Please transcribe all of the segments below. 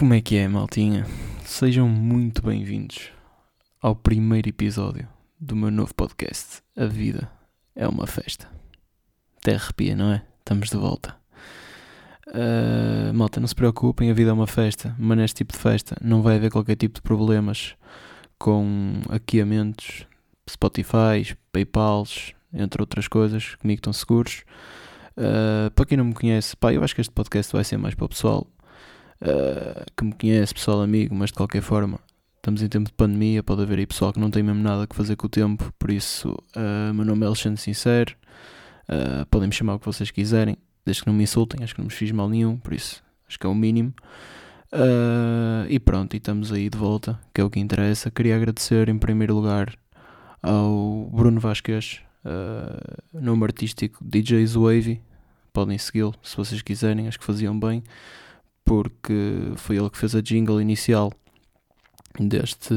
Como é que é, maltinha? Sejam muito bem-vindos ao primeiro episódio do meu novo podcast. A vida é uma festa. Até arrepia, não é? Estamos de volta. Uh, malta, não se preocupem, a vida é uma festa, mas neste tipo de festa não vai haver qualquer tipo de problemas com aqueamentos, Spotify, Paypals, entre outras coisas, comigo estão seguros. Uh, para quem não me conhece, pá, eu acho que este podcast vai ser mais para o pessoal uh, que me conhece, pessoal amigo, mas de qualquer forma, estamos em tempo de pandemia, pode haver aí pessoal que não tem mesmo nada que fazer com o tempo, por isso, uh, meu nome é Alexandre Sincero, uh, podem me chamar o que vocês quiserem, desde que não me insultem, acho que não me fiz mal nenhum, por isso, acho que é o mínimo. Uh, e pronto, e estamos aí de volta, que é o que interessa. Queria agradecer em primeiro lugar ao Bruno Vasquez, uh, nome artístico DJs Wavy. Podem segui-lo se vocês quiserem, acho que faziam bem porque foi ele que fez a jingle inicial deste,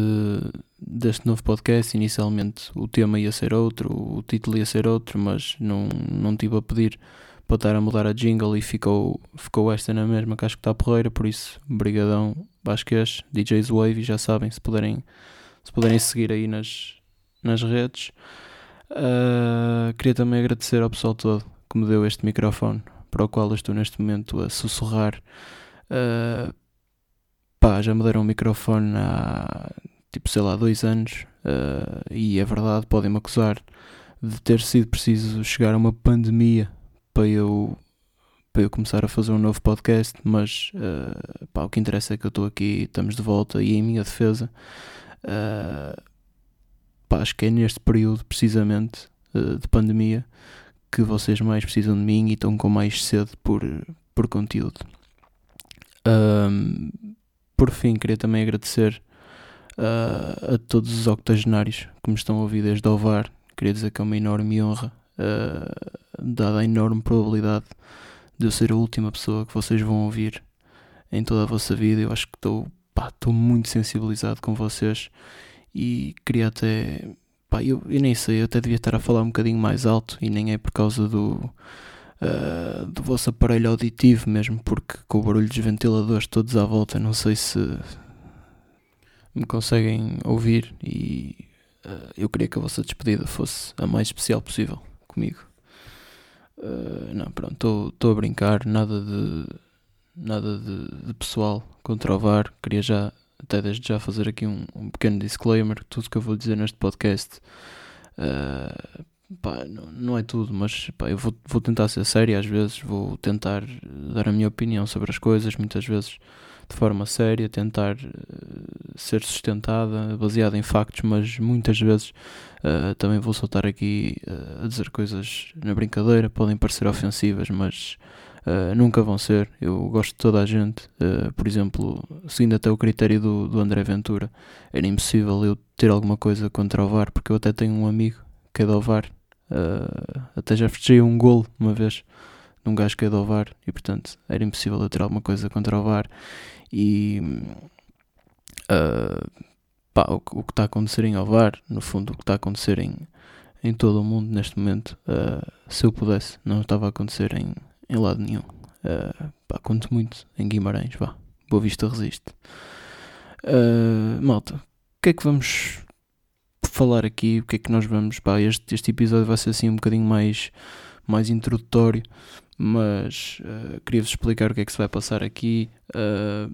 deste novo podcast. Inicialmente o tema ia ser outro, o título ia ser outro, mas não, não tive a pedir para estar a mudar a jingle e ficou, ficou esta na mesma que acho que está porreira, por isso, brigadão Basquês, DJs Wave, já sabem, se puderem, se puderem seguir aí nas, nas redes. Uh, queria também agradecer ao pessoal todo que me deu este microfone, para o qual eu estou neste momento a sussurrar Uh, pá, já me deram um microfone há tipo, sei lá, dois anos. Uh, e é verdade, podem-me acusar de ter sido preciso chegar a uma pandemia para eu, para eu começar a fazer um novo podcast. Mas uh, pá, o que interessa é que eu estou aqui, estamos de volta e em minha defesa. Uh, pá, acho que é neste período, precisamente, de pandemia, que vocês mais precisam de mim e estão com mais sede por, por conteúdo. Um, por fim, queria também agradecer uh, a todos os octogenários que me estão a ouvir desde o VAR. Queria dizer que é uma enorme honra, uh, dada a enorme probabilidade de eu ser a última pessoa que vocês vão ouvir em toda a vossa vida. Eu acho que estou muito sensibilizado com vocês e queria até. Pá, eu, eu nem sei, eu até devia estar a falar um bocadinho mais alto e nem é por causa do uh, do vosso aparelho auditivo mesmo, porque com o barulho dos ventiladores todos à volta, não sei se me conseguem ouvir e uh, eu queria que a vossa despedida fosse a mais especial possível comigo. Uh, não, pronto, estou a brincar, nada de nada de, de, pessoal contra o VAR. Queria já, até desde já, fazer aqui um, um pequeno disclaimer. Tudo que eu vou dizer neste podcast uh, pá, não, não, é tudo, mas pá, eu vou, vou tentar ser sério às vezes, vou tentar dar a minha opinião sobre as coisas, muitas vezes de forma séria, tentar uh, ser sustentada, baseada em factos, mas muitas vezes uh, também vou soltar aqui uh, a dizer coisas na brincadeira, podem parecer ofensivas, mas nunca vão ser. Eu gosto de toda a gente, por exemplo, seguindo até o critério do, do André Ventura, era impossível eu ter alguma coisa contra o VAR, porque eu até tenho um amigo que é do VAR Uh, até já fechei um gol uma vez num gajo que é do VAR e portanto era impossível eu ter alguma coisa contra o VAR e uh, pá, o, o, que está a acontecer em Ovar, no fundo o que está a acontecer em, em todo o mundo neste momento, uh, se eu pudesse, não estava a acontecer em, em lado nenhum. Uh, pá, conto muito em Guimarães, vá, Boa Vista resiste. Malta, o que é que vamos falar aqui o que é que nós vamos. Pá, este, este episódio vai ser assim um bocadinho mais, mais introdutório, mas uh, queria-vos explicar o que é que se vai passar aqui uh,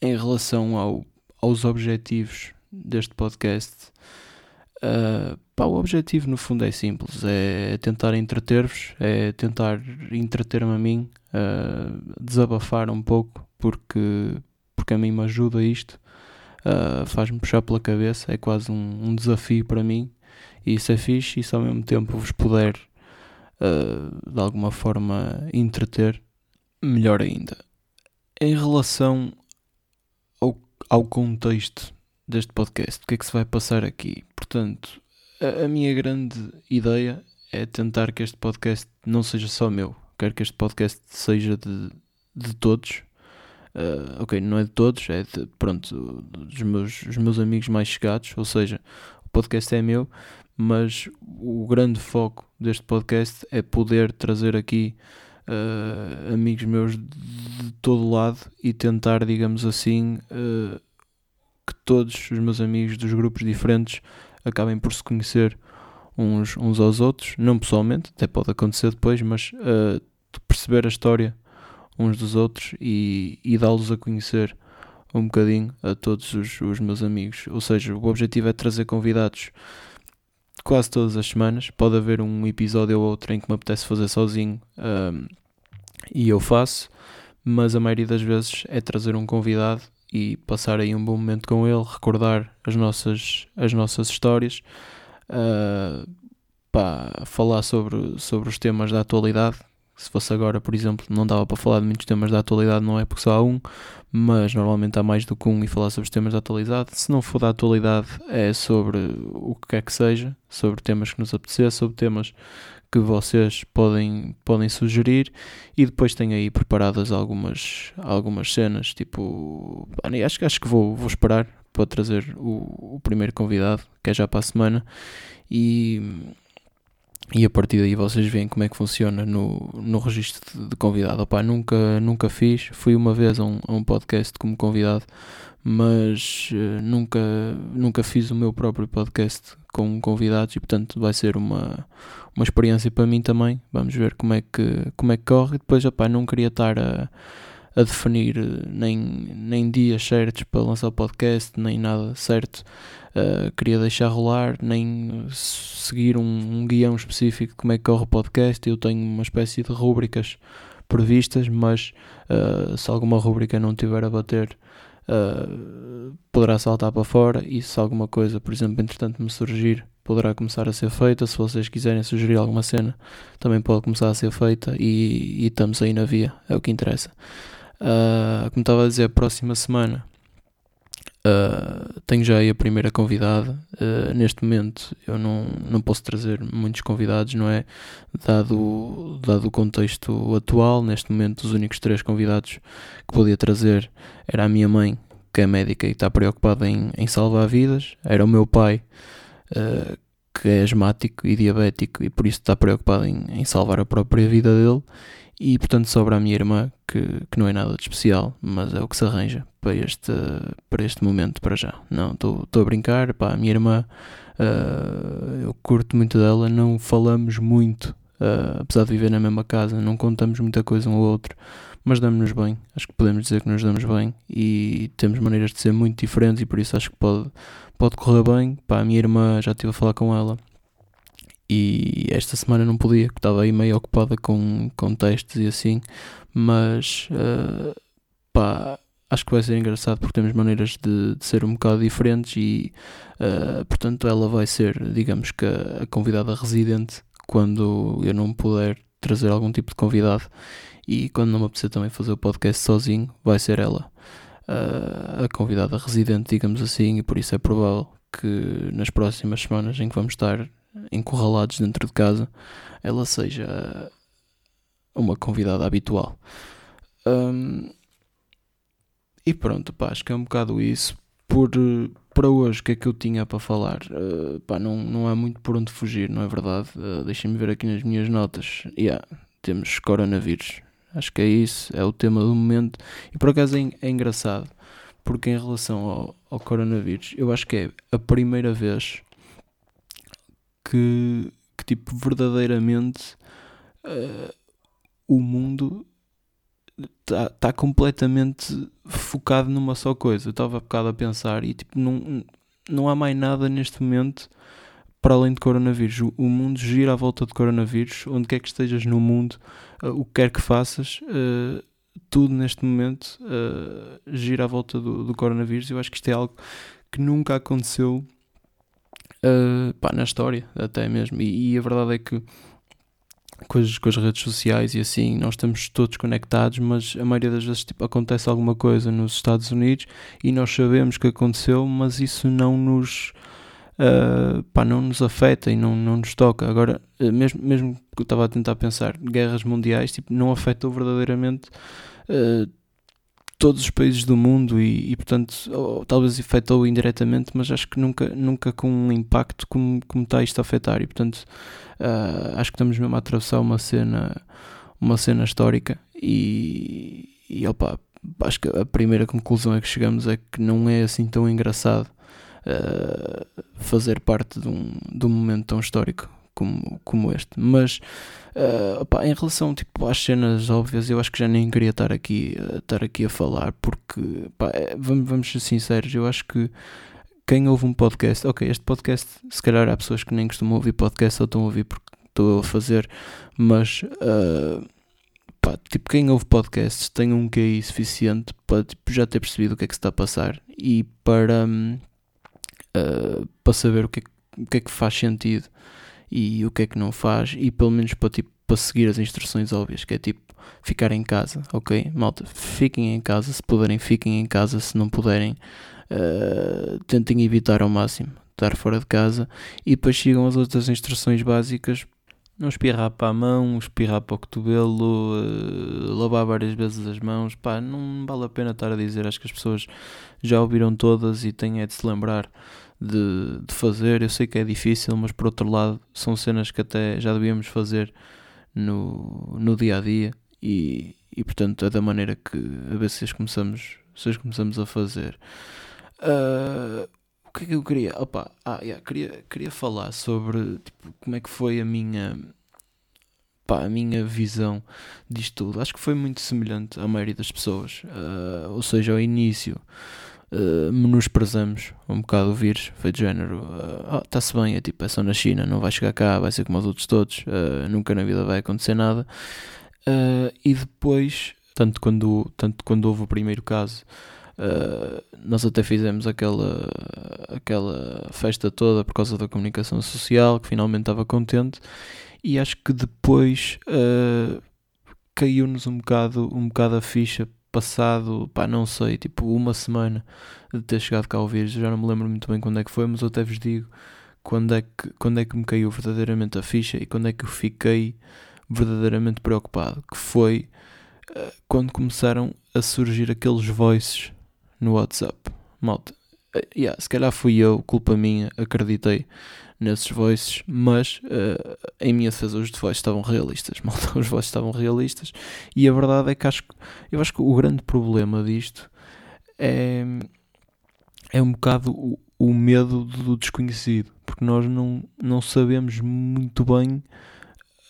em relação ao, aos objetivos deste podcast. Uh, pá, o objetivo no fundo é simples, é tentar entreter-vos, é tentar entreter-me a mim, desabafar um pouco, porque, porque a mim me ajuda isto uh, faz-me puxar pela cabeça, é quase um, um, desafio para mim e isso é fixe e se ao mesmo tempo vos puder uh, de alguma forma entreter, melhor ainda. Em relação ao, ao contexto deste podcast, o que é que se vai passar aqui? Portanto, a, a minha grande ideia é tentar que este podcast não seja só meu, quero que este podcast seja de, de todos, Uh, ok, não é de todos, é de, pronto, dos meus, dos meus amigos mais chegados, ou seja, o podcast é meu, mas o grande foco deste podcast é poder trazer aqui uh, amigos meus de todo lado e tentar, digamos assim, uh, que todos os meus amigos dos grupos diferentes acabem por se conhecer uns, uns aos outros, não pessoalmente, até pode acontecer depois, mas uh, perceber a história uns dos outros e, e dá-los a conhecer um bocadinho a todos os, os, meus amigos. Ou seja, o objetivo é trazer convidados quase todas as semanas. Pode haver um episódio ou outro em que me apetece fazer sozinho um, e eu faço, mas a maioria das vezes é trazer um convidado e passar aí um bom momento com ele, recordar as nossas, as nossas histórias, uh, falar sobre, sobre os temas da atualidade se fosse agora, por exemplo, não dava para falar de muitos temas da atualidade, não é porque só há um, mas normalmente há mais do que um e falar sobre os temas da atualidade. Se não for da atualidade, é sobre o que quer que seja, sobre temas que nos apetecer, sobre temas que vocês podem, podem sugerir e depois tenho aí preparadas algumas, algumas cenas, tipo, acho, acho que vou, vou esperar para trazer o, o primeiro convidado, que é já para a semana, e e a partir daí vocês veem como é que funciona no, no registro de, convidado. Opa, nunca, nunca fiz, fui uma vez a um, a um podcast como convidado, mas uh, nunca, nunca fiz o meu próprio podcast com convidados e portanto vai ser uma, uma experiência para mim também. Vamos ver como é que, como é que corre. E depois, opa, não queria estar a, a definir eh, nem, nem dias certos para lançar o podcast, nem nada certo uh, queria deixar rolar, nem seguir um, um, guião específico de como é que corre o podcast. Eu tenho uma espécie de rúbricas previstas, mas uh, se alguma rúbrica não tiver a bater, uh, poderá saltar para fora. E se alguma coisa, por exemplo, entretanto me surgir, poderá começar a ser feita. Se vocês quiserem sugerir alguma cena, também pode começar a ser feita. E, e estamos aí na via, é o que interessa. Uh, como estava a dizer, próxima semana Uh, tenho já aí a primeira convidada. Uh, neste momento eu não, não posso trazer muitos convidados, não é? Dado, dado o contexto atual, neste momento os únicos três convidados que podia trazer era a minha mãe, que é médica e está preocupada em, em salvar vidas, era o meu pai, que é asmático e diabético e por isso está preocupado em, em salvar a própria vida dele e portanto sobra a minha irmã, que, que não é nada de especial, mas é o que se arranja para este, para este momento, para já. Não, estou a brincar, pá, a minha irmã, uh, eu curto muito dela, não falamos muito, uh, apesar de viver na mesma casa, não contamos muita coisa um ao outro, mas damos-nos bem, acho que podemos dizer que nos damos bem e temos maneiras de ser muito diferentes e por isso acho que pode, pode correr bem. Pá, a minha irmã, já estive a falar com ela, e esta semana não podia, porque estava aí meio ocupada com, com testes e assim, mas uh, pá, acho que vai ser engraçado porque temos maneiras de, de ser um bocado diferentes e uh, portanto ela vai ser, digamos que a, a, convidada residente quando eu não puder trazer algum tipo de convidado e quando não me apetecer também fazer o podcast sozinho, vai ser ela uh, a convidada residente, digamos assim, e por isso é provável que nas próximas semanas em que vamos estar encurralados dentro de casa, ela seja uma convidada habitual. Um, e pronto, pá, acho que é um bocado isso. Por, para hoje, o que é que eu tinha para falar? Uh, pá, não, não há muito por onde fugir, não é verdade? Uh, Deixem-me ver aqui nas minhas notas. Yeah, temos coronavírus. Acho que é isso, é o tema do momento. E por acaso é, é engraçado, porque em relação ao, ao coronavírus, eu acho que é a primeira vez que, que tipo, verdadeiramente uh, o mundo está tá completamente focado numa só coisa. Eu estava bocado a pensar e tipo, não, não há mais nada neste momento para além de coronavírus. O, o mundo gira à volta de coronavírus, onde quer que estejas no mundo, uh, o que quer que faças, uh, tudo neste momento uh, gira à volta do, do coronavírus. Eu acho que isto é algo que nunca aconteceu uh, pá, na história, até mesmo. E, e, a verdade é que com as, com as redes sociais e assim, nós estamos todos conectados, mas a maioria das vezes tipo, acontece alguma coisa nos Estados Unidos e nós sabemos que aconteceu, mas isso não nos. Uh, pá, não nos afeta e não, não nos toca. Agora, uh, mesmo, mesmo que eu estava a tentar pensar, guerras mundiais, tipo, não afetou verdadeiramente uh, todos os países do mundo e, e portanto, ou, talvez afetou indiretamente, mas acho que nunca, nunca com um impacto como, como está isto a afetar. E portanto, uh, acho que estamos mesmo a atravessar uma cena uma cena histórica e, e opa, acho que a primeira conclusão a que chegamos é que não é assim tão engraçado uh, fazer parte de um, de um momento tão histórico como, como este. Mas uh, em relação tipo, às cenas óbvias, eu acho que já nem queria estar aqui, uh, estar aqui a falar, porque é, vamos, vamos ser sinceros, eu acho que quem ouve um podcast, ok, este podcast, se calhar há pessoas que nem costumam ouvir podcast ou estão a ouvir porque estou a fazer, mas uh, pá, tipo, quem ouve podcasts tem um QI suficiente para tipo, já ter percebido o que é que se está a passar e para, uh, para saber o que, é, o que é que faz sentido e o que é que não faz e pelo menos para, tipo, para seguir as instruções óbvias, que é tipo ficar em casa, ok? Malta, fiquem em casa, se puderem, fiquem em casa, se não puderem, uh, tentem evitar ao máximo estar fora de casa e depois sigam as outras instruções básicas. Não espirrar para a mão, espirrar para o cotovelo, uh, lavar várias vezes as mãos. Pá, não vale a pena estar a dizer. Acho que as pessoas já ouviram todas e têm é de se lembrar de, de fazer. Eu sei que é difícil, mas por outro lado, são cenas que até já devíamos fazer no, no dia a dia. E, e portanto, é da maneira que a ver se começamos, se começamos a fazer. Uh, o que é que eu queria? Opa, ah, yeah, queria, queria falar sobre tipo, como é que foi a minha pá, a minha visão disto tudo. Acho que foi muito semelhante à maioria das pessoas. Uh, ou seja, ao início uh, menosprezamos um bocado o vírus, foi de género, está-se uh, oh, bem, é tipo, é só na China, não vai chegar cá, vai ser como os outros todos, uh, nunca na vida vai acontecer nada. e depois, tanto quando, tanto quando houve o primeiro caso, Uh, nós até fizemos aquela, aquela festa toda por causa da comunicação social, que finalmente estava contente, e acho que depois uh, caiu-nos um bocado, um bocado a ficha, passado, pá, não sei, tipo uma semana de ter chegado cá ao vírus, já não me lembro muito bem quando é que foi, mas eu até vos digo quando é que, quando é que me caiu verdadeiramente a ficha e quando é que eu fiquei verdadeiramente preocupado, que foi uh, quando começaram a surgir aqueles voices no WhatsApp. Malta, uh, yeah, se calhar fui eu, culpa minha, acreditei nesses voices, mas uh, em minha defesa os voices estavam realistas. Malta, os voices estavam realistas e a verdade é que acho, eu acho que o grande problema disto é, é um bocado o, o medo do desconhecido, porque nós não, não sabemos muito bem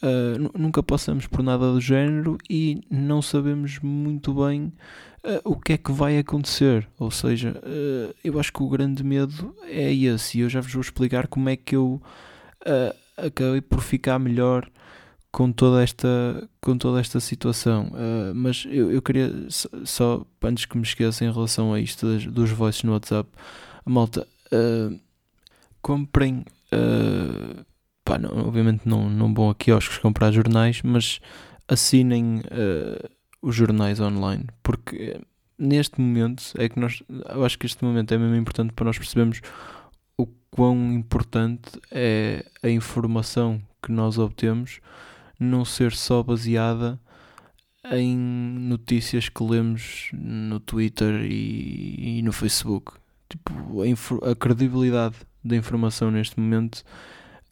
Uh, nunca passamos por nada do género e não sabemos muito bem uh, o que é que vai acontecer. Ou seja, uh, eu acho que o grande medo é esse. E eu já vos vou explicar como é que eu acabei por ficar melhor com toda esta, com toda esta situação. mas eu, eu queria só, antes que me esqueça em relação a isto das, dos voices no WhatsApp, malta, comprem. Uh, pá, não, obviamente não, não vão a quiosques comprar jornais, mas assinem uh, os jornais online, porque neste momento é que nós, eu acho que este momento é mesmo importante para nós percebermos o quão importante é a informação que nós obtemos não ser só baseada em notícias que lemos no Twitter e, e no Facebook. Tipo, a, a credibilidade da informação neste momento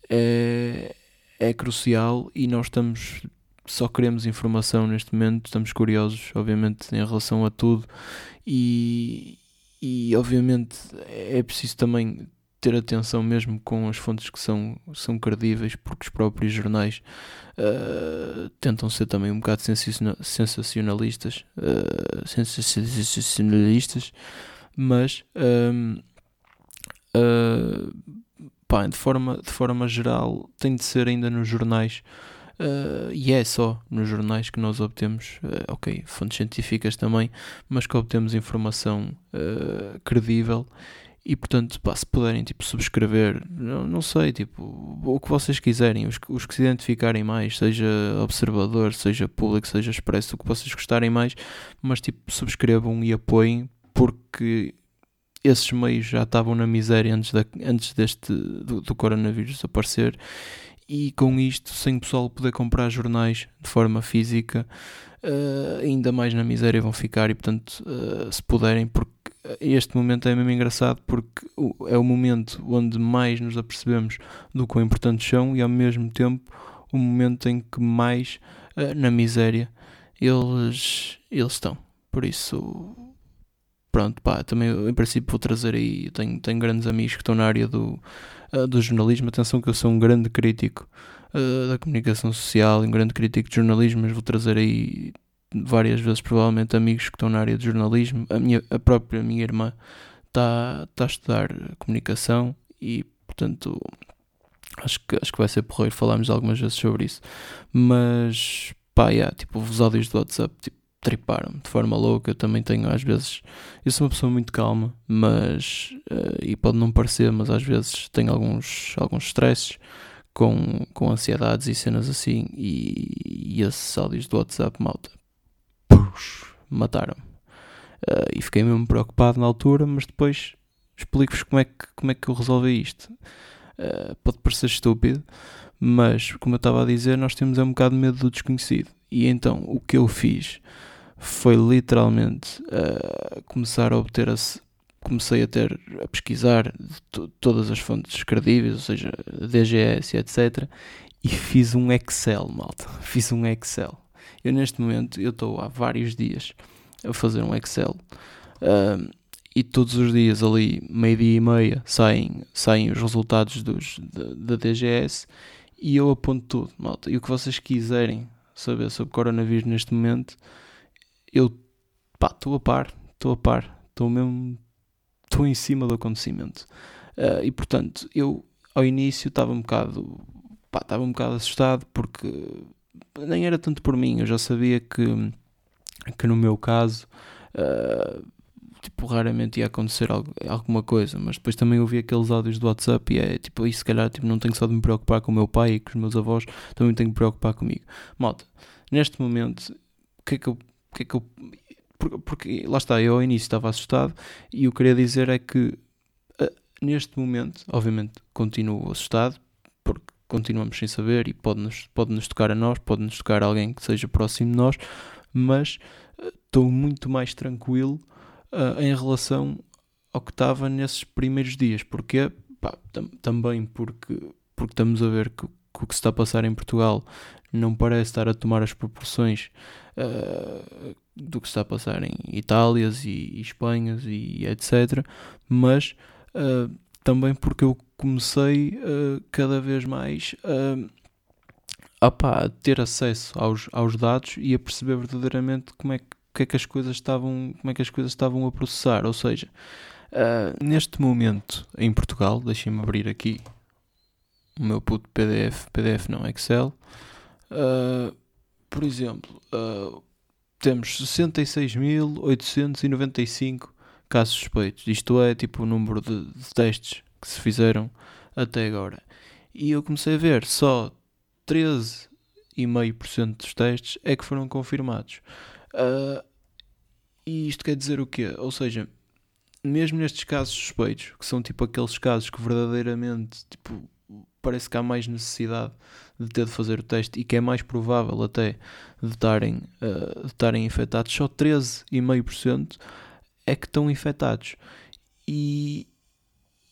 é, é crucial e nós estamos só queremos informação neste momento, estamos curiosos, obviamente, em relação a tudo. E, e obviamente é preciso também ter atenção mesmo com as fontes que são, são credíveis, porque os próprios jornais uh, tentam ser também um bocado sensacionalistas, uh, sensacionalistas, mas uh, de, forma, de forma geral, tem de ser ainda nos jornais. Uh, e é só nos jornais que nós obtemos, uh, ok, fontes científicas também, mas que obtemos informação uh, credível e portanto, pá, se puderem tipo, subscrever, não, não sei, tipo, o que vocês quiserem, os, os que se identificarem mais, seja observador, seja público, seja expresso, o que vocês gostarem mais, mas tipo, subscrevam e apoiem, porque esses meios já estavam na miséria antes, da, antes deste do, do coronavírus aparecer e com isto, sem o pessoal poder comprar jornais de forma física, uh, ainda mais na miséria vão ficar e portanto, uh, se puderem, porque este momento é mesmo engraçado porque é o momento onde mais nos apercebemos do quão importantes são e ao mesmo tempo o momento em que mais uh, na miséria, eles, eles estão. Por isso, pronto, pá, também em princípio vou trazer aí, tenho, tenho grandes amigos que estão na área do, uh, do jornalismo, atenção que eu sou um grande crítico uh, da comunicação social, um grande crítico de jornalismo, mas vou trazer aí várias vezes provavelmente amigos que estão na área de jornalismo, a, minha, a própria minha irmã está tá a estudar comunicação e portanto acho que, acho que vai ser porreiro falarmos algumas vezes sobre isso, mas pá, yeah, tipo, os áudios do WhatsApp tipo, triparam de forma louca. Eu também tenho, às vezes, eu sou uma pessoa muito calma, mas, uh, e pode não parecer, mas às vezes tenho alguns, alguns stresses com, com ansiedades e cenas assim. E, e esses áudios do WhatsApp, malta, mataram-me. Uh, e fiquei mesmo preocupado na altura, mas depois explico-vos como, é que, como é que eu resolvi isto. Uh, pode parecer estúpido, mas como eu estava a dizer, nós temos um bocado de medo do desconhecido. E então o que eu fiz foi literalmente uh, começar a obter a, comecei a ter a pesquisar todas as fontes credíveis, ou seja, DGS, etc. E fiz um Excel, malta. Fiz um Excel. Eu neste momento eu estou há vários dias a fazer um Excel. Uh, e todos os dias ali, meio-dia e meia, saem, saem os resultados dos, da, da DGS e eu aponto tudo, malta. E o que vocês quiserem saber sobre coronavírus neste momento, eu estou a par, estou a par, estou mesmo, estou em cima do acontecimento. Uh, e portanto, eu ao início estava um bocado, estava um bocado assustado porque nem era tanto por mim, eu já sabia que, que no meu caso. Uh, tipo, raramente ia acontecer algo, alguma coisa, mas depois também ouvi aqueles áudios do WhatsApp e é tipo, isso se calhar tipo, não tenho só de me preocupar com o meu pai e com os meus avós, também tenho de me preocupar comigo. Malta, neste momento, o que é que eu. Que é que eu porque, porque lá está, eu ao início estava assustado e eu queria dizer é que uh, neste momento, obviamente, continuo assustado porque continuamos sem saber e pode-nos pode -nos tocar a nós, pode-nos tocar a alguém que seja próximo de nós, mas uh, estou muito mais tranquilo uh, em relação ao que estava nesses primeiros dias. Porquê? Pá, tam também porque, porque estamos a ver que, que, o que se está a passar em Portugal não parece estar a tomar as proporções uh, do que se está a passar em Itálias e, e Espanhas e etc. Mas uh, também porque eu comecei cada vez mais a ter acesso aos, aos dados e a perceber verdadeiramente como é que que é que as coisas estavam, como é que as coisas estavam a processar. Ou seja, uh, neste momento em Portugal, deixem-me abrir aqui o meu puto PDF, PDF não Excel. Uh, por exemplo, uh, temos 66.895 casos suspeitos. Isto é tipo o número de, de testes que se fizeram até agora. E eu comecei a ver só 13,5% dos testes é que foram confirmados. Uh, e isto quer dizer o quê? Ou seja, mesmo nestes casos suspeitos, que são tipo aqueles casos que verdadeiramente tipo, parece que há mais necessidade de ter de fazer o teste e que é mais provável até de estarem, uh, estarem infectados, só 13,5% é que estão infectados. E,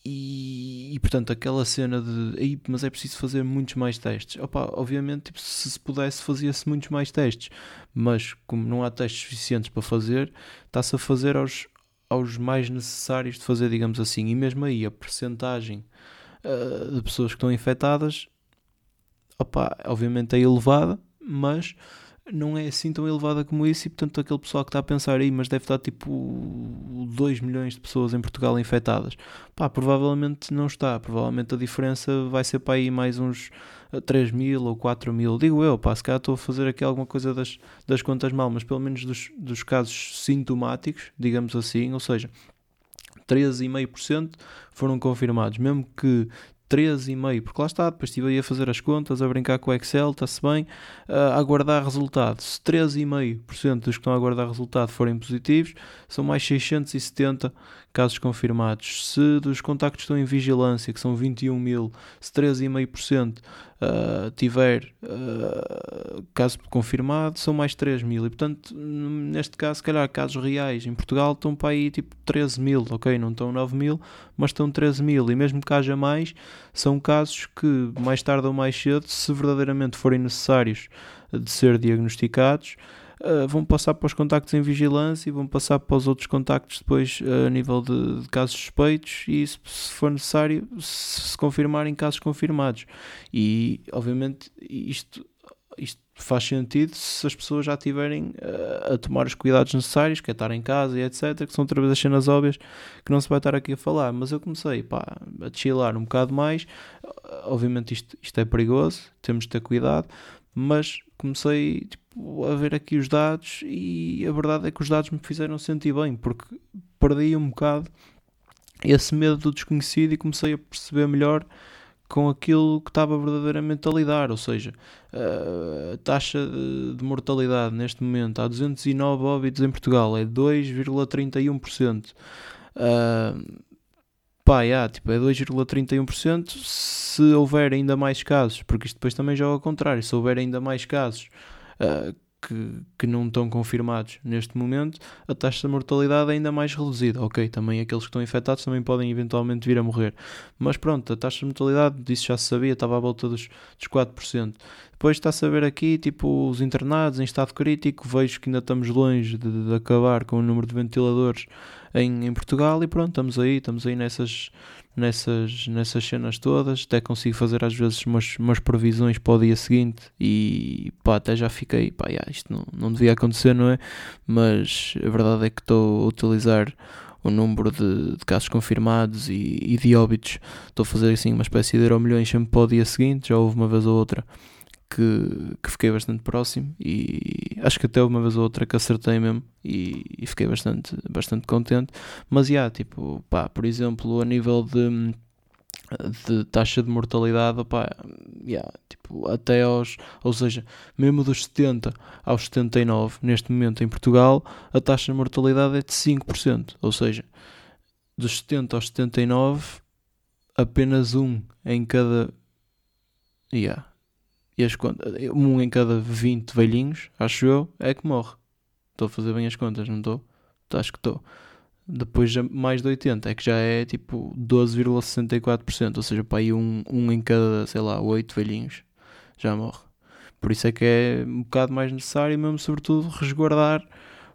e, e, portanto, aquela cena de aí, mas é preciso fazer muitos mais testes. Opa, obviamente, tipo, se se pudesse, fazia-se muitos mais testes, mas como não há testes suficientes para fazer, está-se a fazer aos, aos mais necessários de fazer, digamos assim. E mesmo aí, a percentagem uh, de pessoas que estão infectadas, opa, obviamente é elevada, mas não é assim tão elevada como isso, e portanto aquele pessoal que está a pensar aí, mas deve estar tipo 2 milhões de pessoas em Portugal infectadas, pá, provavelmente não está, provavelmente a diferença vai ser para aí mais uns 3 eh, mil ou 4 mil, digo eu, pá, se calhar estou a fazer aqui alguma coisa das, das contas mal, mas pelo menos dos, dos casos sintomáticos, digamos assim, ou seja, 13,5% foram confirmados, mesmo que 13,5%, porque lá está, depois estive aí a fazer as contas, a brincar com o Excel, está-se bem, a aguardar resultado. Se 13,5% dos que estão a aguardar resultado forem positivos, são mais 670 casos confirmados. Se dos contactos estão em vigilância, que são 21 mil, se 13,5% uh, tiver uh, caso confirmado, são mais 3 mil. E portanto, neste caso, se calhar casos reais em Portugal estão para aí tipo 13 mil, ok? Não estão 9 mil, mas estão 13 mil. E mesmo que haja mais, são casos que mais tarde ou mais cedo, se verdadeiramente forem necessários de ser diagnosticados, uh, vão passar para os contactos em vigilância e vão passar para os outros contactos depois uh, a nível de, de, casos suspeitos e se, se for necessário se, se confirmarem casos confirmados. E obviamente isto isto faz sentido se as pessoas já estiverem uh, a tomar os cuidados necessários, que é estar em casa e etc, que são outra vez as cenas óbvias que não se vai estar aqui a falar, mas eu comecei pá, a chilar um bocado mais, obviamente isto, isto é perigoso, temos de ter cuidado, mas comecei tipo, a ver aqui os dados e a verdade é que os dados me fizeram sentir bem, porque perdi um bocado esse medo do desconhecido e comecei a perceber melhor com aquilo que estava verdadeiramente a lidar, ou seja, a taxa de mortalidade neste momento há 209 óbitos em Portugal é 2,31%. Uh, pá, yeah, tipo, é 2,31%. Se houver ainda mais casos, porque isto depois também joga ao contrário, se houver ainda mais casos uh, que, que não estão confirmados neste momento, a taxa de mortalidade é ainda mais reduzida. Ok, também aqueles que estão infectados também podem eventualmente vir a morrer. Mas pronto, a taxa de mortalidade, disso já se sabia, estava à volta dos, dos 4%. Depois está-se a ver aqui, tipo, os internados em estado crítico, vejo que ainda estamos longe de, de acabar com o número de ventiladores em, em Portugal e pronto, estamos aí, estamos aí nessas, nessas, nessas cenas todas, até consigo fazer às vezes umas, umas previsões para o dia seguinte e pá, até já fiquei, pá, yeah, isto não, não devia acontecer, não é? Mas a verdade é que estou a utilizar o número de, de casos confirmados e, e, de óbitos, estou a fazer assim uma espécie de euro milhões sempre para o dia seguinte, já houve uma vez ou outra que, que fiquei bastante próximo e acho que até uma vez ou outra que acertei mesmo e, e fiquei bastante, bastante contente. Mas, yeah, tipo, pá, por exemplo, a nível de, de taxa de mortalidade, pá, yeah, tipo, até aos, ou seja, mesmo dos 70 aos 79, neste momento em Portugal, a taxa de mortalidade é de 5%, ou seja, dos 70 aos 79, apenas um em cada. Yeah, e as contas, um em cada 20 velhinhos, acho eu, é que morre. Estou a fazer bem as contas, não estou? Acho que estou. Depois de mais de 80 é que já é tipo 12,64%, ou seja, para aí um, um em cada, sei lá, 8 velhinhos já morre. Por isso é que é um bocado mais necessário mesmo, sobretudo, resguardar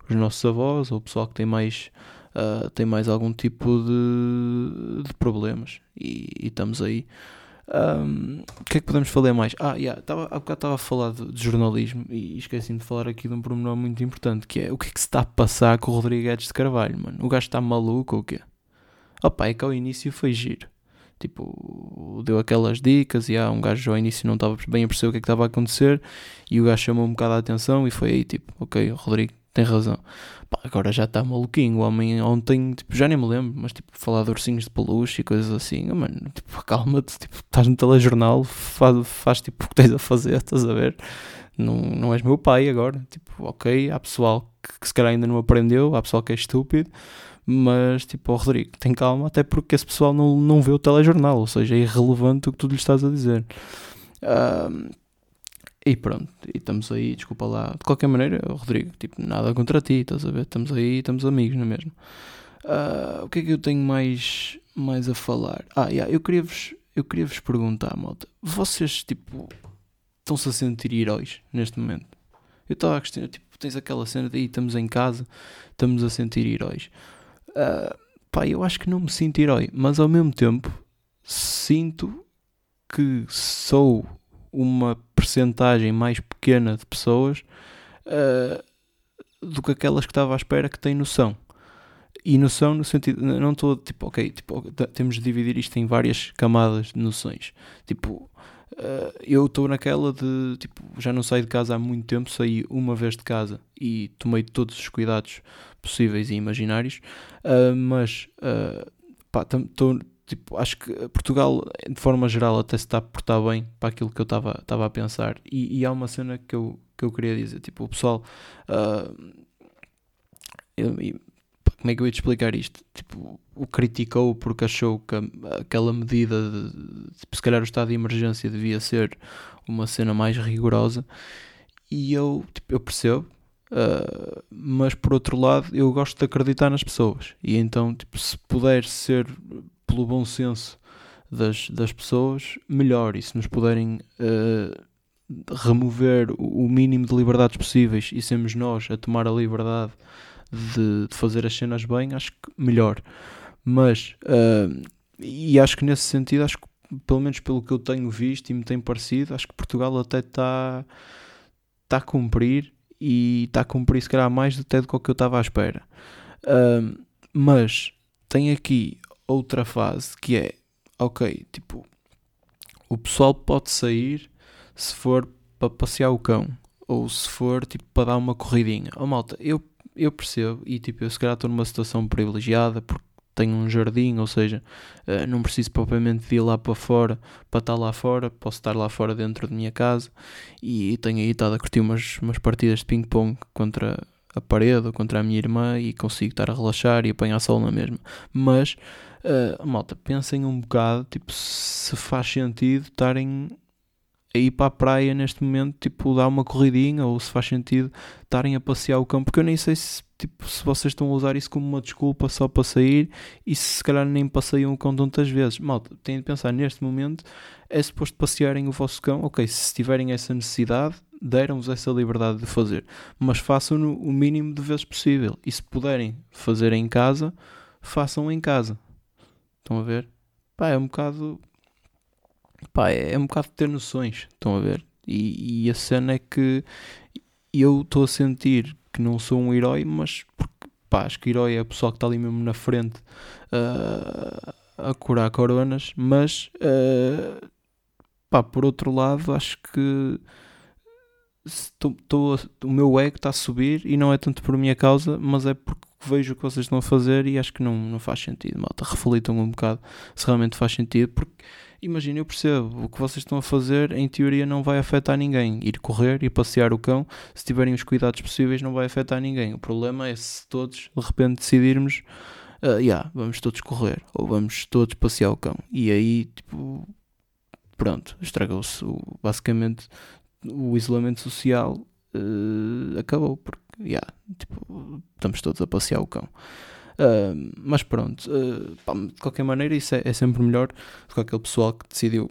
os nossos avós ou o pessoal que tem mais, uh, tem mais algum tipo de, de problemas. E, e estamos aí um, o que é que podemos falar mais? Ah, yeah, tava, há bocado estava a falar de, de jornalismo e esqueci-me de falar aqui de um pormenor muito importante que é o que é que se está a passar com o Rodrigues de Carvalho, mano? O gajo está maluco ou o quê? Opa, é que ao início foi giro. Tipo, deu aquelas dicas e ah, um gajo ao início não estava bem a perceber o que é que estava a acontecer e o gajo chamou um bocado a atenção e foi aí tipo, ok, Rodrigo tem razão. Pá, agora já está maluquinho. O homem ontem, tipo, já nem me lembro, mas tipo, falar de ursinhos de peluche e coisas assim. Oh, mano, tipo, calma-te, tipo, estás no telejornal, faz, faz tipo o que tens a fazer, estás a ver? Não, não és meu pai agora. Tipo, ok, há pessoal que, que se calhar ainda não aprendeu, há pessoal que é estúpido, mas tipo, oh, Rodrigo, tem calma, até porque esse pessoal não, não vê o telejornal, ou seja, é irrelevante o que tu lhe estás a dizer. E pronto, e estamos aí, desculpa lá. De qualquer maneira, Rodrigo, tipo, nada contra ti, estás a ver? Estamos aí, estamos amigos, não é mesmo? Uh, o que é que eu tenho mais, mais a falar? Ah, yeah, eu queria-vos eu queria -vos perguntar, malta. Vocês, tipo, estão-se a sentir heróis neste momento? Eu estava a questionar, tipo, tens aquela cena de estamos em casa, estamos a sentir heróis. Uh, pá, eu acho que não me sinto herói, mas ao mesmo tempo sinto que sou uma percentagem mais pequena de pessoas uh, do que aquelas que estava à espera que têm noção. E noção no sentido, não estou tipo, ok, tipo, temos de dividir isto em várias camadas de noções. Tipo, uh, eu estou naquela de, tipo, já não saio de casa há muito tempo, saí uma vez de casa e tomei todos os cuidados possíveis e imaginários, uh, mas, pá, estou tipo, acho que Portugal, de forma geral, até se está a portar bem para aquilo que eu estava a pensar. E, e, há uma cena que eu, que eu queria dizer: tipo, o pessoal. Uh, eu, como é que eu ia te explicar isto? Tipo, o criticou porque achou que aquela medida de, se calhar o estado de emergência devia ser uma cena mais rigorosa e eu, tipo, eu percebo, uh, mas por outro lado eu gosto de acreditar nas pessoas e então tipo, se puder ser pelo bom senso das, das pessoas, melhor e se nos puderem uh, remover o mínimo de liberdades possíveis e sermos nós a tomar a liberdade de, de fazer as cenas bem, acho que melhor. Mas, uh, e acho que nesse sentido, acho que pelo menos pelo que eu tenho visto e me tem parecido, acho que Portugal até está tá a cumprir e está a cumprir se calhar mais até do que eu estava à espera. Uh, mas tem aqui outra fase que é, ok, tipo, o pessoal pode sair se for para passear o cão ou se for tipo para dar uma corridinha. Oh malta, eu, eu percebo e tipo, eu se calhar estou numa situação privilegiada porque tenho um jardim, ou seja, uh, não preciso propriamente de ir lá para fora para estar lá fora, posso estar lá fora dentro da minha casa e, e tenho aí estado a curtir umas, umas partidas de ping-pong contra a parede ou contra a minha irmã e consigo estar a relaxar e apanhar sol na mesma. Mas, uh, malta, pensem um bocado, tipo, se faz sentido estarem a ir para a praia neste momento, tipo, dar uma corridinha ou se faz sentido estarem a passear o campo, porque eu nem sei se, tipo, se vocês estão a usar isso como uma desculpa só para sair e se, se calhar nem passeiam o cão tantas vezes. Malta, têm de pensar neste momento, é suposto passearem o vosso cão, ok, se tiverem essa necessidade, deram-vos essa liberdade de fazer, mas façam-no o mínimo de vezes possível e se puderem fazer em casa, façam em casa. Estão a ver? Pá, é um bocado pá, é, é um bocado ter noções, estão a ver? E, e a cena é que eu estou a sentir que não sou um herói, mas porque, pá, acho que herói é o pessoal que está ali mesmo na frente uh, a curar coronas, mas uh, pá, por outro lado, acho que tô, tô, o meu ego está a subir e não é tanto por minha causa, mas é porque vejo o que vocês estão a fazer e acho que não, não faz sentido, malta. Reflitam um bocado se realmente faz sentido, porque Imagina, eu percebo, o que vocês estão a fazer em teoria não vai afetar ninguém. Ir correr e passear o cão, se tiverem os cuidados possíveis, não vai afetar ninguém. O problema é se todos de repente decidirmos, uh, yeah, vamos todos correr ou vamos todos passear o cão. E aí, tipo, pronto, estragou-se. Basicamente, o isolamento social uh, acabou, porque, yeah, tipo, estamos todos a passear o cão. Uh, mas pronto, uh, pá, de qualquer maneira, isso é, é, sempre melhor do que aquele pessoal que decidiu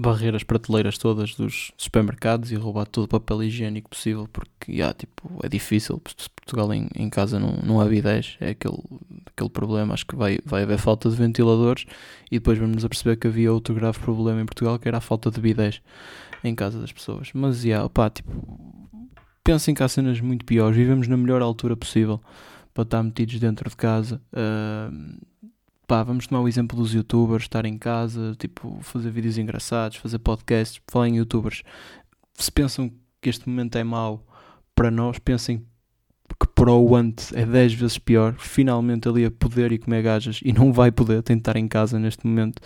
varrer as prateleiras todas dos supermercados e roubar todo o papel higiênico possível, porque yeah, tipo, é difícil. Portugal em, em casa não, não há bidés, é aquele, aquele problema. Acho que vai, vai haver falta de ventiladores e depois vamos a perceber que havia outro grave problema em Portugal que era a falta de bidés em casa das pessoas. Mas yeah, opá, tipo, pensem que há cenas muito piores, vivemos na melhor altura possível para estar metidos dentro de casa. Uh, pá, vamos tomar o exemplo dos youtubers, estar em casa, tipo, fazer vídeos engraçados, fazer podcasts, falar em youtubers. Se pensam que este momento é mau para nós, pensem que para o Ant é 10 vezes pior. Finalmente ali a poder e comer gajas e não vai poder, estar em casa neste momento.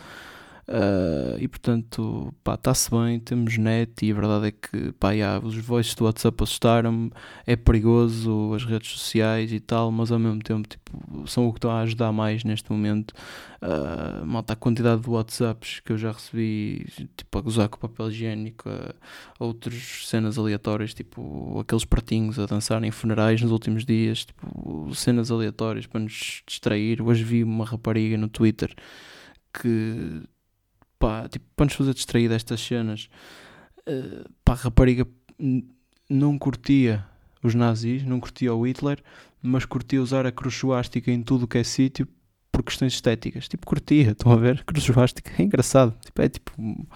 Uh, e portanto, pá, está-se bem, temos net e a verdade é que, pá, yeah, os voices do WhatsApp assustaram-me, é perigoso as redes sociais e tal, mas ao mesmo tempo, tipo, são o que estão a ajudar mais neste momento. Uh, malta, a quantidade de WhatsApps que eu já recebi, tipo, a gozar com papel higiênico, outras cenas aleatórias, tipo, aqueles pratinhos a dançar em funerais nos últimos dias, tipo, cenas aleatórias para nos distrair. Hoje vi uma rapariga no Twitter que pá, tipo, para nos fazer distrair destas cenas, uh, pá, a rapariga não curtia os nazis, não curtia o Hitler, mas curtia usar a cruz em tudo o que é sítio por questões estéticas. Tipo, curtia, estão a ver? Cruz é engraçado. Tipo, é tipo, como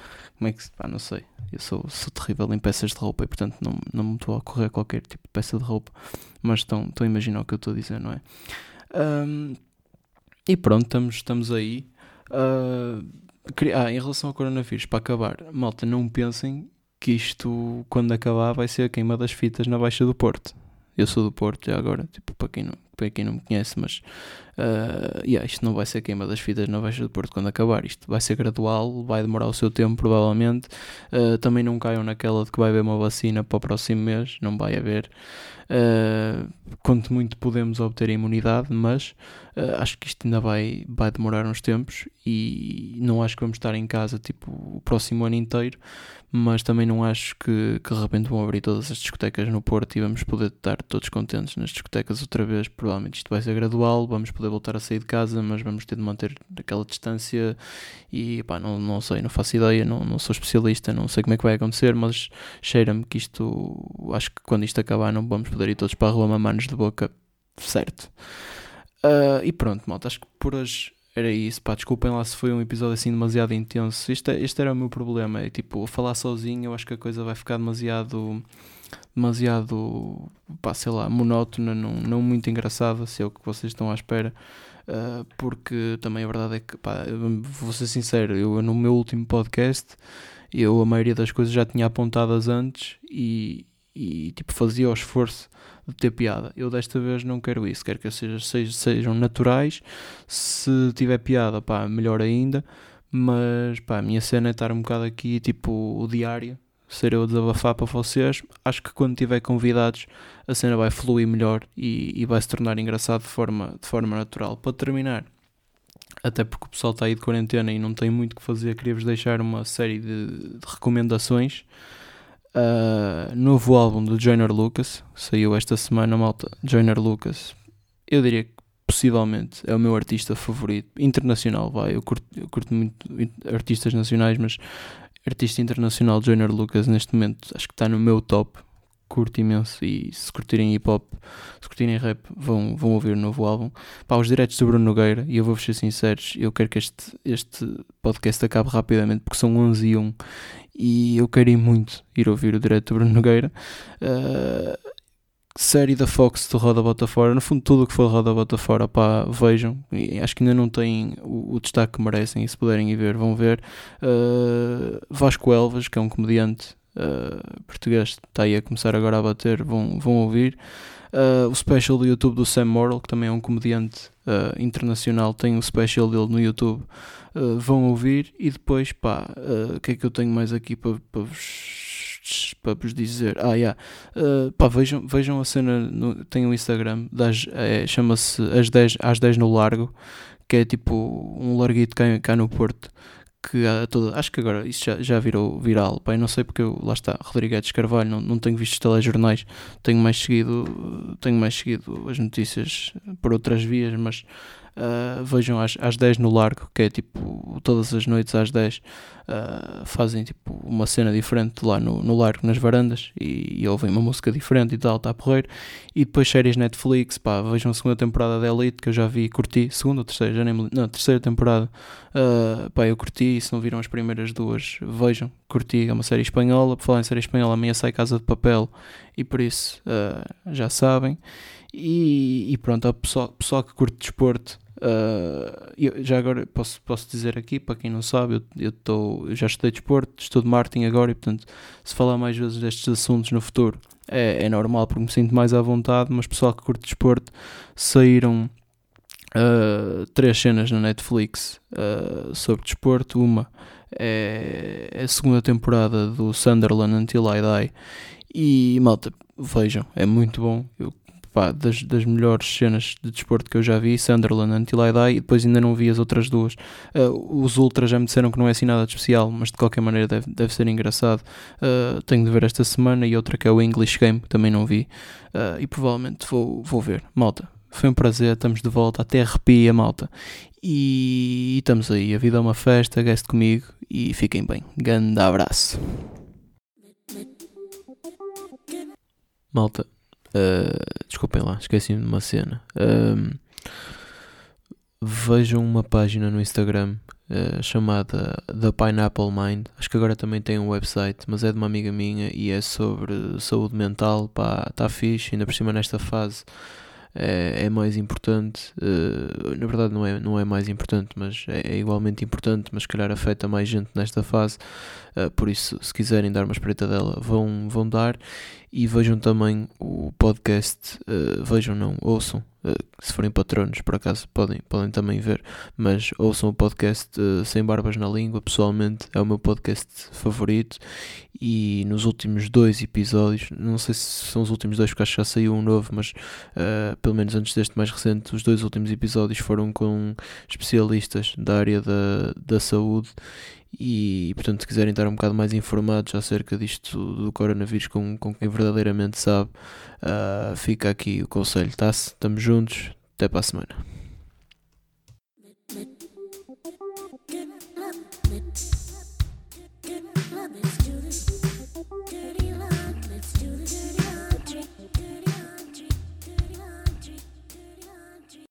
é que se. Pá, não sei. Eu sou, sou terrível em peças de roupa e, portanto, não, não me estou a correr qualquer tipo de peça de roupa. Mas estão, estão a imaginar o que eu estou a dizer, não é? Um, e pronto, estamos, estamos aí. Uh, ah, em relação ao coronavírus, para acabar, malta, não pensem que isto, quando acabar, vai ser a queima das fitas na Baixa do Porto. Eu sou do Porto já agora, tipo, para quem não, para quem não me conhece, mas Uh, yeah, isto não vai ser queima das fitas na Baixa do Porto quando acabar. Isto vai ser gradual, vai demorar o seu tempo, provavelmente. Uh, também não caiam naquela de que vai haver uma vacina para o próximo mês, não vai haver. Uh, quanto muito podemos obter imunidade, mas uh, acho que isto ainda vai, vai demorar uns tempos e não acho que vamos estar em casa tipo o próximo ano inteiro, mas também não acho que, que de repente vão abrir todas as discotecas no Porto e vamos poder estar todos contentes nas discotecas outra vez. Provavelmente isto vai ser gradual, vamos poder voltar a sair de casa, mas vamos ter de manter aquela distância e pá, não, não sei, não faço ideia, não, não sou especialista, não sei como é que vai acontecer, mas cheira-me que isto, acho que quando isto acabar não vamos poder ir todos para a rua mamanos de boca, certo. Uh, e pronto, malta, acho que por hoje era isso. Pá, desculpem lá se foi um episódio assim demasiado intenso. Este, é, este era o meu problema. É tipo, falar sozinho, eu acho que a coisa vai ficar demasiado. Demasiado. pá, sei lá, monótona, não, não muito engraçada, se é o que vocês estão à espera. Uh, porque também a verdade é que, pá, vou ser sincero, eu no meu último podcast, eu a maioria das coisas já tinha apontadas antes e, e tipo fazia o esforço de ter piada. Eu desta vez não quero isso, quero que seja, sejam, naturais. Se tiver piada, pá, melhor ainda. Mas pá, a minha cena é estar um bocado aqui, tipo o diário, ser eu a desabafar para vocês. Acho que quando tiver convidados a cena vai fluir melhor e, e vai se tornar engraçado de forma, de forma natural. Para terminar, até porque o pessoal está aí de quarentena e não tem muito o que fazer, queria-vos deixar uma série de, de recomendações. Uh, novo álbum do Joyner Lucas, saiu esta semana, malta. Joyner Lucas, eu diria que possivelmente é o meu artista favorito, internacional, vai. Eu curto, eu curto muito artistas nacionais, mas artista internacional Joyner Lucas neste momento acho que está no meu top. Curto imenso e se curtirem hip hop, se curtirem rap, vão, vão ouvir o novo álbum. Pá, os diretos do Bruno Nogueira, e eu vou-vos ser sinceros, eu quero que este, este podcast acabe rapidamente porque são 11 e 1 e eu queria muito ir ouvir o direto do Bruno Nogueira. Uh, série da Fox de Roda Bota Fora, no fundo tudo o que for Roda Bota Fora, pá, vejam, e acho que ainda não têm o, o, destaque que merecem e se puderem ir ver, vão ver. Uh, Vasco Elvas, que é um comediante uh, português, está aí a começar agora a bater, vão, vão ouvir. Uh, o special do YouTube do Sam Morrill, que também é um comediante uh, internacional, tem o special dele no YouTube, uh, vão ouvir e depois, pá, o que é que eu tenho mais aqui para, para vos, para vos dizer? Ah, yeah. pá, vejam, vejam a cena, no, tem um Instagram, é, chama-se às 10, às 10 no Largo, que é tipo um larguito cá, cá no Porto, que há toda, acho que agora isso já, já virou viral, pai, não sei porque eu, lá está, Rodrigues Carvalho, não, não tenho visto os telejornais, tenho mais seguido, tenho mais seguido as notícias por outras vias, mas Uh, vejam às, às 10 no Largo, que é tipo todas as noites às 10 uh, ah, fazem tipo uma cena diferente lá no, no Largo, nas varandas, e, e ouvem uma música diferente e tal, está a porrer. E depois séries Netflix, pá, vejam a segunda temporada da Elite, que eu já vi, curti, segunda ou terceira, já nem me não, terceira temporada, uh, pá, eu curti, e se não viram as primeiras duas, vejam, curti, é uma série espanhola, por falar em série espanhola, amanhã sai Casa de Papel, e por isso já sabem. E, e pronto, a pessoal, pessoal que curte desporto, Uh, já agora posso, posso dizer aqui, para quem não sabe, eu, eu, tô, já estudei desporto, estudo marketing agora e portanto, se falar mais vezes destes assuntos no futuro é, é normal porque me sinto mais à vontade. Mas pessoal que curte desporto, saíram uh, três cenas na Netflix uh, sobre desporto. Uma é, é a segunda temporada do Sunderland Until I Die. E malta, vejam, é muito bom. Eu pá, das, das melhores cenas de desporto que eu já vi, Sunderland, Until I Die, e depois ainda não vi as outras duas. Uh, os Ultras já me disseram que não é assim nada de especial, mas de qualquer maneira deve, deve ser engraçado. Uh, tenho de ver esta semana, e outra que é o English Game, que também não vi, uh, e provavelmente vou, vou ver. Malta, foi um prazer, estamos de volta, até arrepia, malta. E, e estamos aí, a vida é uma festa, guest comigo, e fiquem bem. Grande abraço. Malta, Uh, desculpem lá, esqueci-me de uma cena. Uh, vejam uma página no Instagram uh, chamada The Pineapple Mind. Acho que agora também tem um website, mas é de uma amiga minha e é sobre saúde mental. Está fixe, ainda por cima nesta fase é, é mais importante. Uh, na verdade, não é, não é mais importante, mas é, é, igualmente importante. Mas, se calhar, afeta mais gente nesta fase. Uh, por isso, se quiserem dar uma espreita dela, vão, vão dar. E vejam também o podcast. Uh, vejam, não, ouçam. Uh, se forem patronos, por acaso, podem, podem também ver. Mas ouçam o podcast uh, Sem Barbas na Língua. Pessoalmente, é o meu podcast favorito. E nos últimos dois episódios, não sei se são os últimos dois, porque acho que já saiu um novo, mas uh, pelo menos antes deste mais recente, os dois últimos episódios foram com especialistas da área da, da saúde e portanto se quiserem estar um bocado mais informados acerca disto do coronavírus com, com quem verdadeiramente sabe uh, fica aqui o conselho tá-se, estamos juntos. Até para a semana